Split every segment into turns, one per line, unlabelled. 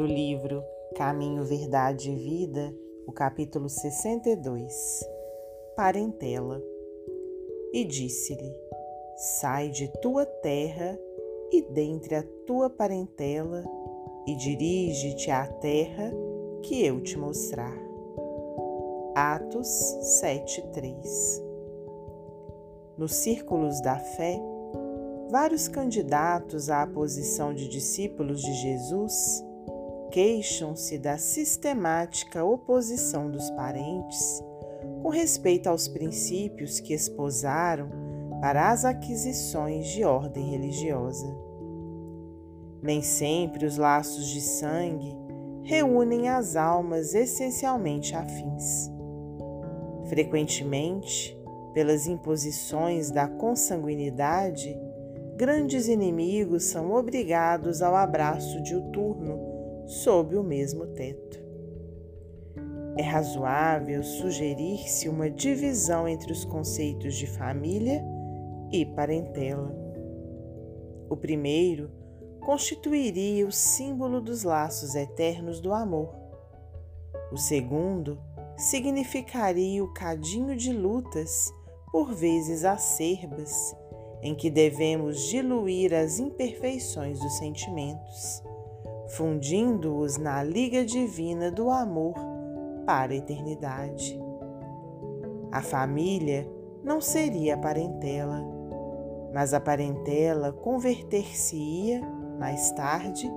do livro Caminho, Verdade e Vida, o capítulo 62 Parentela. E disse-lhe: Sai de tua terra e dentre a tua parentela e dirige-te à terra que eu te mostrar. Atos 7:3 Nos círculos da fé, vários candidatos à posição de discípulos de Jesus queixam-se da sistemática oposição dos parentes com respeito aos princípios que esposaram para as aquisições de ordem religiosa. Nem sempre os laços de sangue reúnem as almas essencialmente afins. Frequentemente, pelas imposições da consanguinidade, grandes inimigos são obrigados ao abraço diuturno sob o mesmo teto. É razoável sugerir-se uma divisão entre os conceitos de família e parentela. O primeiro constituiria o símbolo dos laços eternos do amor. O segundo significaria o cadinho de lutas, por vezes acerbas, em que devemos diluir as imperfeições dos sentimentos, fundindo-os na liga divina do amor para a eternidade. A família não seria a parentela, mas a parentela converter-se-ia, mais tarde,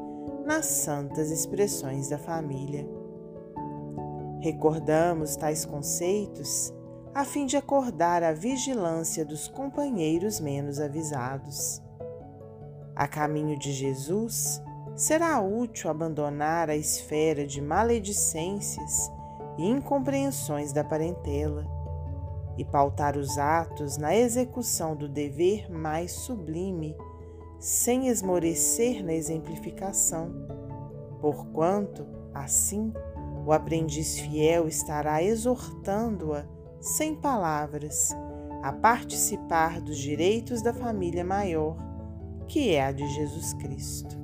nas santas expressões da família. Recordamos tais conceitos a fim de acordar a vigilância dos companheiros menos avisados. A caminho de Jesus, será útil abandonar a esfera de maledicências e incompreensões da parentela e pautar os atos na execução do dever mais sublime, sem esmorecer na exemplificação, porquanto, assim, o aprendiz fiel estará exortando-a, sem palavras, a participar dos direitos da família maior, que é a de Jesus Cristo.